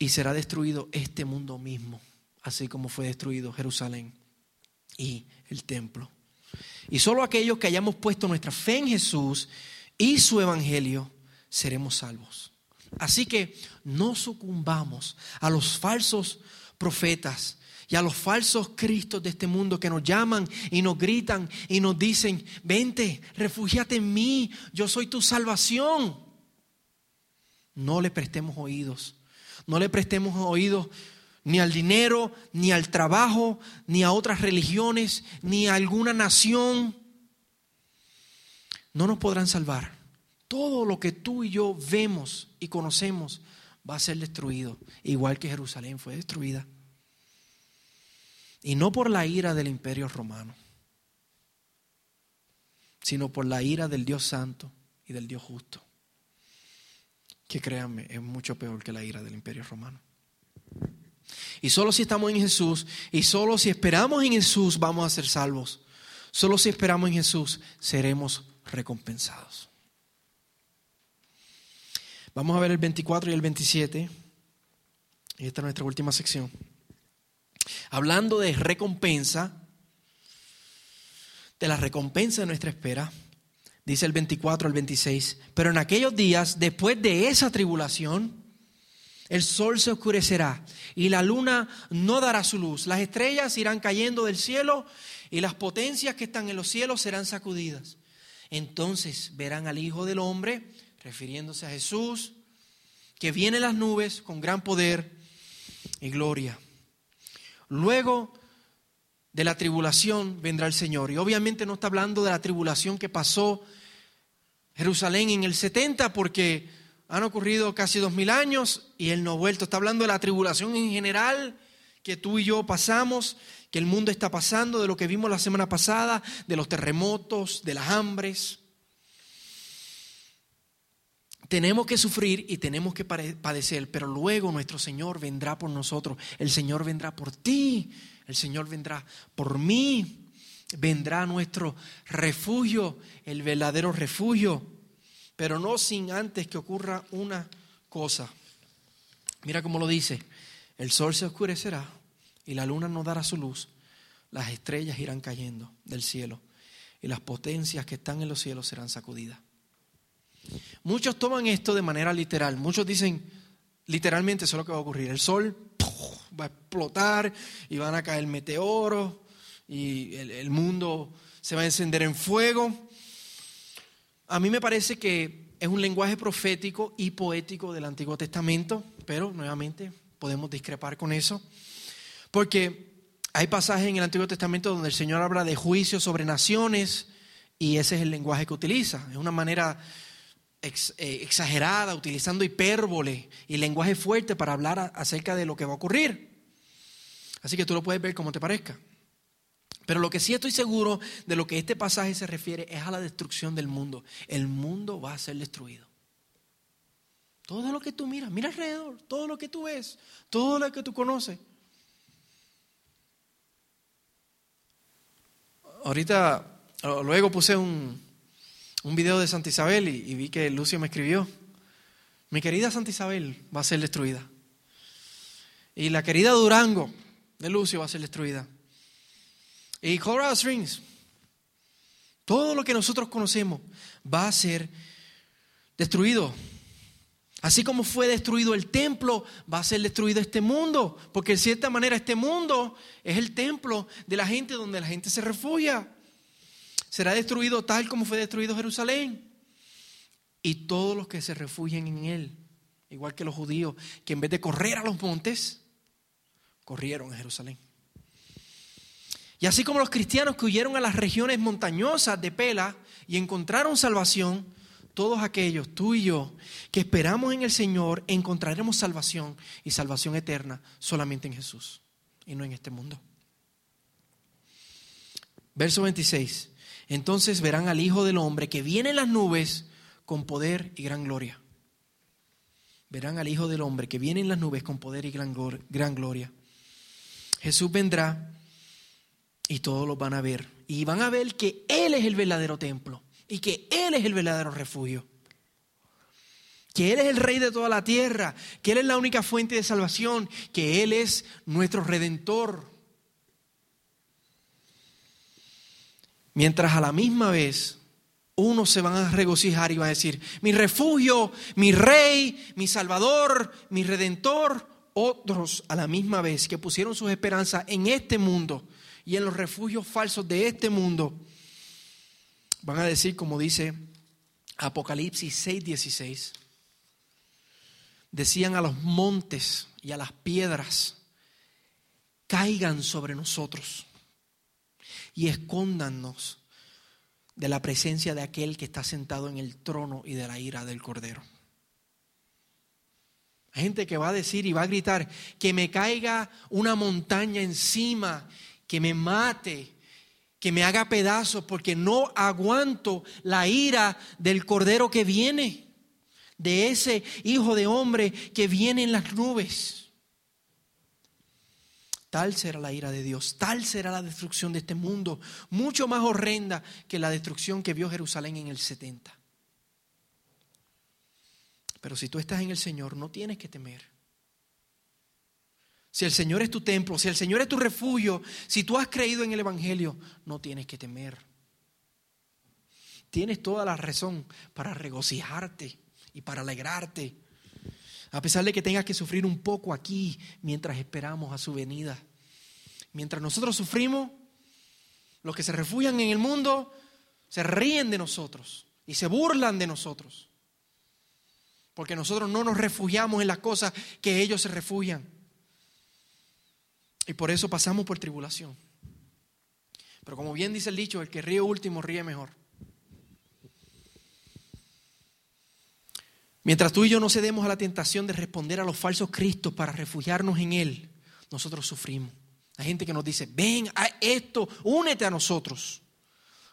y será destruido este mundo mismo, así como fue destruido Jerusalén y el templo. Y solo aquellos que hayamos puesto nuestra fe en Jesús y su evangelio seremos salvos. Así que no sucumbamos a los falsos profetas y a los falsos cristos de este mundo que nos llaman y nos gritan y nos dicen, vente, refugiate en mí, yo soy tu salvación. No le prestemos oídos no le prestemos oído ni al dinero, ni al trabajo, ni a otras religiones, ni a alguna nación. No nos podrán salvar. Todo lo que tú y yo vemos y conocemos va a ser destruido, igual que Jerusalén fue destruida. Y no por la ira del imperio romano, sino por la ira del Dios santo y del Dios justo que créanme, es mucho peor que la ira del imperio romano. Y solo si estamos en Jesús y solo si esperamos en Jesús vamos a ser salvos. Solo si esperamos en Jesús seremos recompensados. Vamos a ver el 24 y el 27. Y esta es nuestra última sección. Hablando de recompensa, de la recompensa de nuestra espera, dice el 24 al 26, pero en aquellos días, después de esa tribulación, el sol se oscurecerá y la luna no dará su luz. Las estrellas irán cayendo del cielo y las potencias que están en los cielos serán sacudidas. Entonces verán al Hijo del Hombre, refiriéndose a Jesús, que viene en las nubes con gran poder y gloria. Luego de la tribulación vendrá el Señor. Y obviamente no está hablando de la tribulación que pasó Jerusalén en el 70, porque han ocurrido casi dos mil años y Él no ha vuelto. Está hablando de la tribulación en general que tú y yo pasamos, que el mundo está pasando, de lo que vimos la semana pasada, de los terremotos, de las hambres. Tenemos que sufrir y tenemos que padecer, pero luego nuestro Señor vendrá por nosotros. El Señor vendrá por ti, el Señor vendrá por mí. Vendrá nuestro refugio, el verdadero refugio, pero no sin antes que ocurra una cosa. Mira cómo lo dice, el sol se oscurecerá y la luna no dará su luz, las estrellas irán cayendo del cielo y las potencias que están en los cielos serán sacudidas. Muchos toman esto de manera literal. Muchos dicen, literalmente eso es lo que va a ocurrir. El sol va a explotar y van a caer meteoros y el, mundo se va a encender en fuego. A mí me parece que es un lenguaje profético y poético del Antiguo Testamento, pero nuevamente podemos discrepar con eso. Porque hay pasajes en el Antiguo Testamento donde el Señor habla de juicio sobre naciones y ese es el lenguaje que utiliza. Es una manera eh, exagerada, utilizando hipérbole y lenguaje fuerte para hablar acerca de lo que va a ocurrir. Así que tú lo puedes ver como te parezca. Pero lo que sí estoy seguro de lo que este pasaje se refiere es a la destrucción del mundo. El mundo va a ser destruido. Todo lo que tú miras, mira alrededor, todo lo que tú ves, todo lo que tú conoces. Ahorita, luego puse un, un video de Santa Isabel y, vi que Lucio me escribió. Mi querida Santa Isabel va a ser destruida. Y la querida Durango de Lucio va a ser destruida. Y Colorado Springs, todo lo que nosotros conocemos va a ser destruido. Así como fue destruido el templo, va a ser destruido este mundo, porque de cierta manera este mundo es el templo de la gente donde la gente se refugia será destruido tal como fue destruido Jerusalén. Y todos los que se refugian en él, igual que los judíos, que en vez de correr a los montes, corrieron a Jerusalén. Y así como los cristianos que huyeron a las regiones montañosas de Pela y encontraron salvación, todos aquellos, tú y yo, que esperamos en el Señor, encontraremos salvación y salvación eterna solamente en Jesús y no en este mundo. Verso 26. Entonces verán al Hijo del Hombre que viene en las nubes con poder y gran gloria. Verán al Hijo del Hombre que viene en las nubes con poder y gran, gloria. Jesús vendrá y todos los van a ver. Y van a ver que Él es el verdadero templo y que Él es el verdadero refugio. Que Él es el rey de toda la tierra, que Él es la única fuente de salvación, que Él es nuestro redentor. Mientras a la misma vez unos se van a regocijar y van a decir, mi refugio, mi rey, mi salvador, mi redentor. Otros a la misma vez que pusieron sus esperanzas en este mundo y en los refugios falsos de este mundo, van a decir, como dice Apocalipsis 6:16, decían a los montes y a las piedras, caigan sobre nosotros y escóndanos de la presencia de aquel que está sentado en el trono y de la ira del Cordero. Hay gente que va a decir y va a gritar que me caiga una montaña encima, que me mate, que me haga pedazos, porque no aguanto la ira del Cordero que viene, de ese Hijo de Hombre que viene en las nubes. Tal será la ira de Dios, tal será la destrucción de este mundo, mucho más horrenda que la destrucción que vio Jerusalén en el 70. Pero si tú estás en el Señor, no tienes que temer. Si el Señor es tu templo, si el Señor es tu refugio, si tú has creído en el Evangelio, no tienes que temer. Tienes toda la razón para regocijarte y para alegrarte. A pesar de que tengas que sufrir un poco aquí mientras esperamos a su venida. Mientras nosotros sufrimos, los que se refugian en el mundo se ríen de nosotros y se burlan de nosotros. Porque nosotros no nos refugiamos en las cosas que ellos se refugian. Y por eso pasamos por tribulación. Pero como bien dice el dicho, el que ríe último ríe mejor. Mientras tú y yo no cedemos a la tentación de responder a los falsos cristos para refugiarnos en Él, nosotros sufrimos. Hay gente que nos dice, ven a esto, únete a nosotros.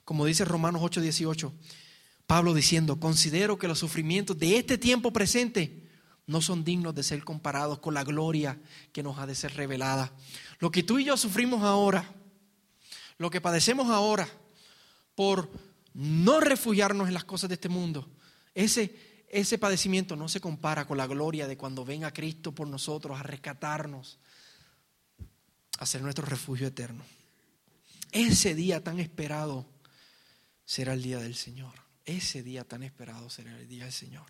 Como dice Romanos 8:18, Pablo diciendo, considero que los sufrimientos de este tiempo presente no son dignos de ser comparados con la gloria que nos ha de ser revelada. Lo que tú y yo sufrimos ahora, lo que padecemos ahora por no refugiarnos en las cosas de este mundo, ese, ese padecimiento no se compara con la gloria de cuando venga Cristo por nosotros a rescatarnos, a ser nuestro refugio eterno. Ese día tan esperado será el día del Señor. Ese día tan esperado será el día del Señor.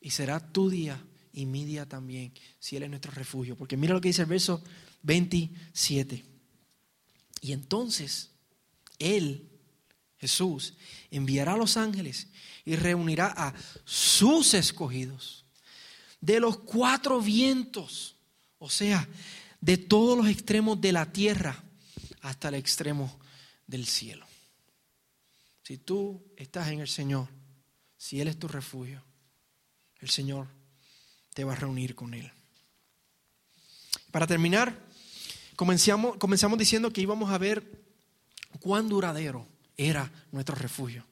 Y será tu día y mi día también, si Él es nuestro refugio. Porque mira lo que dice el verso 27. Y entonces Él, Jesús, enviará a los ángeles y reunirá a sus escogidos de los cuatro vientos, o sea, de todos los extremos de la tierra hasta el extremo del cielo. Si tú estás en el Señor, si Él es tu refugio, el Señor te va a reunir con Él. Para terminar, Comenzamos, comenzamos diciendo que íbamos a ver cuán duradero era nuestro refugio.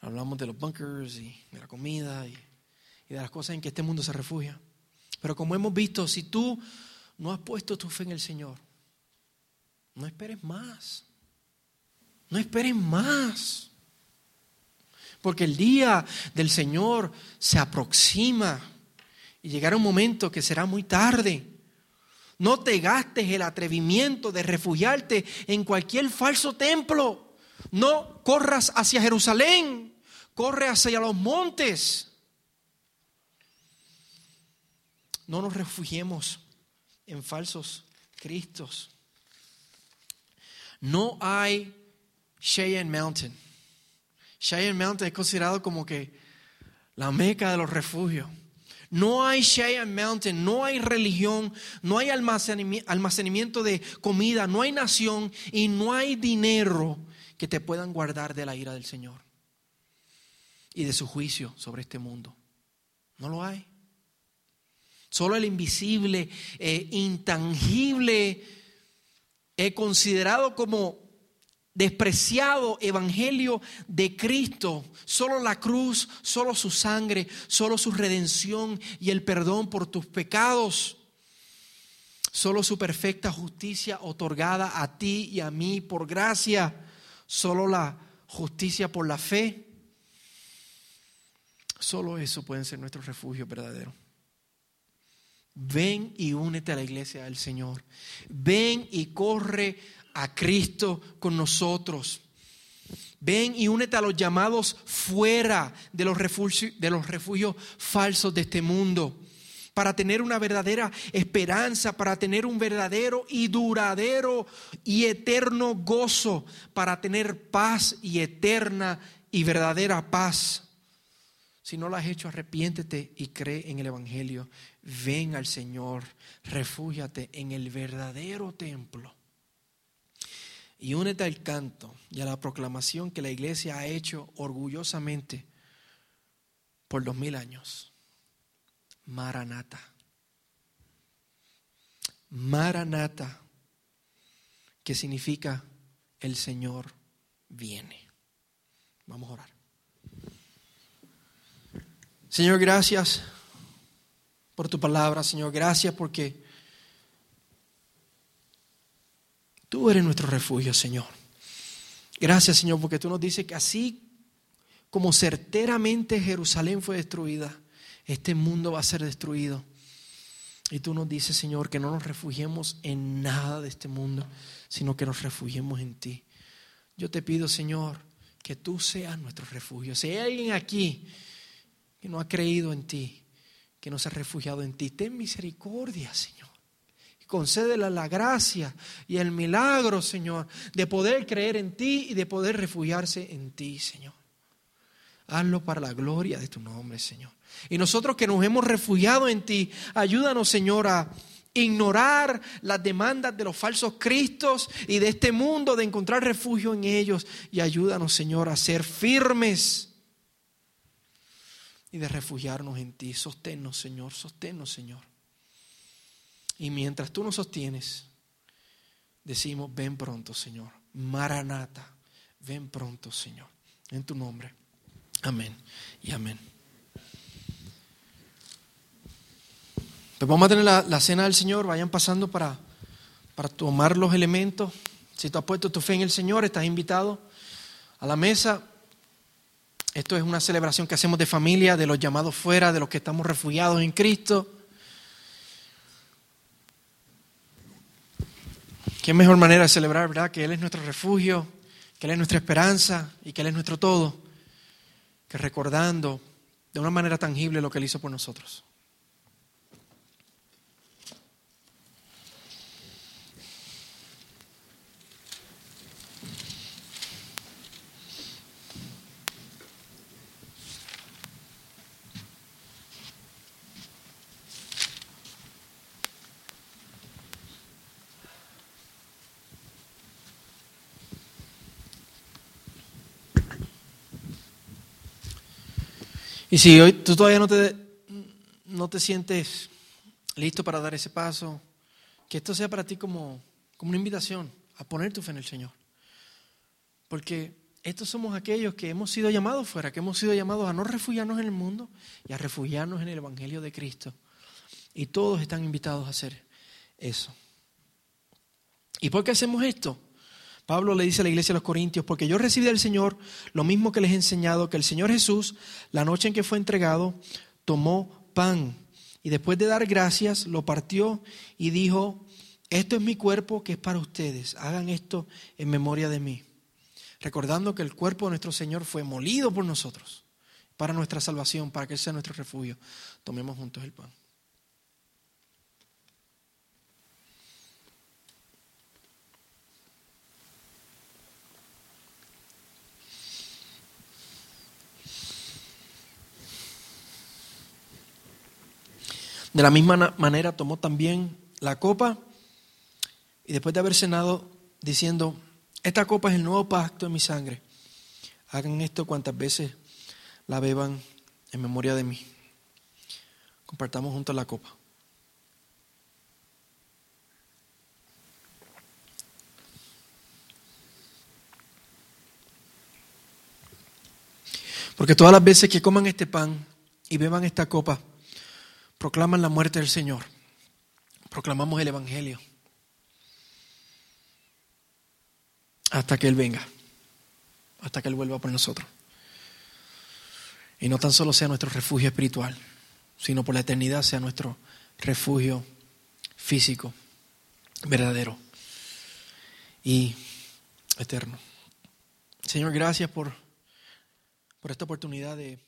Hablamos de los bunkers y de la comida y, y de las cosas en que este mundo se refugia. Pero como hemos visto, si tú no has puesto tu fe en el Señor, no esperes más. No esperes más. Porque el día del Señor se aproxima y llegará un momento que será muy tarde. No te gastes el atrevimiento de refugiarte en cualquier falso templo. No corras hacia Jerusalén, corre hacia los montes. No nos refugiemos en falsos cristos. No hay Cheyenne Mountain. Cheyenne Mountain es considerado como que la meca de los refugios. No hay Cheyenne Mountain, no hay religión, no hay almacenamiento de comida, no hay nación y no hay dinero que te puedan guardar de la ira del Señor y de su juicio sobre este mundo. No lo hay. Solo el invisible, e intangible, he considerado como despreciado evangelio de Cristo, solo la cruz, solo su sangre, solo su redención y el perdón por tus pecados, solo su perfecta justicia otorgada a ti y a mí por gracia, solo la justicia por la fe. Solo eso puede ser nuestro refugio verdadero. Ven y únete a la iglesia del Señor. Ven y corre a Cristo con nosotros. Ven y únete a los llamados fuera de los, refugios, de los refugios falsos de este mundo, para tener una verdadera esperanza, para tener un verdadero y duradero y eterno gozo, para tener paz y eterna y verdadera paz. Si no lo has hecho, arrepiéntete y cree en el Evangelio. Ven al Señor, refúgiate en el verdadero templo y únete al canto y a la proclamación que la iglesia ha hecho orgullosamente por dos mil años. Maranata. Maranata, que significa el Señor viene. Vamos a orar. Señor, gracias por tu palabra, Señor. Gracias porque Tú eres nuestro refugio, Señor. Gracias, Señor, porque tú nos dices que así como certeramente Jerusalén fue destruida, este mundo va a ser destruido. Y tú nos dices, Señor, que no nos refugiemos en nada de este mundo, sino que nos refugiemos en ti. Yo te pido, Señor, que tú seas nuestro refugio. Si hay alguien aquí que no ha creído en ti, que no se ha refugiado en ti. Ten misericordia, Señor. Concédele la gracia y el milagro, Señor, de poder creer en ti y de poder refugiarse en ti, Señor. Hazlo para la gloria de tu nombre, Señor. Y nosotros que nos hemos refugiado en ti, ayúdanos, Señor, a ignorar las demandas de los falsos cristos y de este mundo, de encontrar refugio en ellos. Y ayúdanos, Señor, a ser firmes y de refugiarnos en ti. Sosténnos, Señor, sosténnos, Señor. Y mientras tú nos sostienes, decimos, ven pronto, Señor. Maranata, ven pronto, Señor. En tu nombre. Amén y amén. Pues vamos a tener la, cena del Señor. Vayan pasando para, para tomar los elementos. Si tú has puesto tu fe en el Señor, estás invitado a la mesa. Esto es una celebración que hacemos de familia, de los llamados fuera, de los que estamos refugiados en Cristo. Qué mejor manera de celebrar, ¿verdad? Que Él es nuestro refugio, que Él es nuestra esperanza y que Él es nuestro todo, que recordando de una manera tangible lo que Él hizo por nosotros. Y si hoy tú todavía no te, no te sientes listo para dar ese paso, que esto sea para ti como, como una invitación a poner tu fe en el Señor. Porque estos somos aquellos que hemos sido llamados fuera, que hemos sido llamados a no refugiarnos en el mundo y a refugiarnos en el Evangelio de Cristo. Y todos están invitados a hacer eso. ¿Y por qué hacemos esto? Pablo le dice a la iglesia de los Corintios, porque yo recibí del Señor lo mismo que les he enseñado, que el Señor Jesús, la noche en que fue entregado, tomó pan y después de dar gracias, lo partió y dijo, esto es mi cuerpo que es para ustedes, hagan esto en memoria de mí. Recordando que el cuerpo de nuestro Señor fue molido por nosotros, para nuestra salvación, para que sea nuestro refugio. Tomemos juntos el pan. De la misma manera tomó también la copa y después de haber cenado diciendo, esta copa es el nuevo pacto en mi sangre. Hagan esto cuantas veces la beban en memoria de mí. Compartamos juntos la copa. Porque todas las veces que coman este pan y beban esta copa, proclaman la muerte del Señor. Proclamamos el Evangelio. Hasta que Él venga. Hasta que Él vuelva por nosotros. Y no tan solo sea nuestro refugio espiritual, sino por la eternidad sea nuestro refugio físico, verdadero y eterno. Señor, gracias por, por esta oportunidad de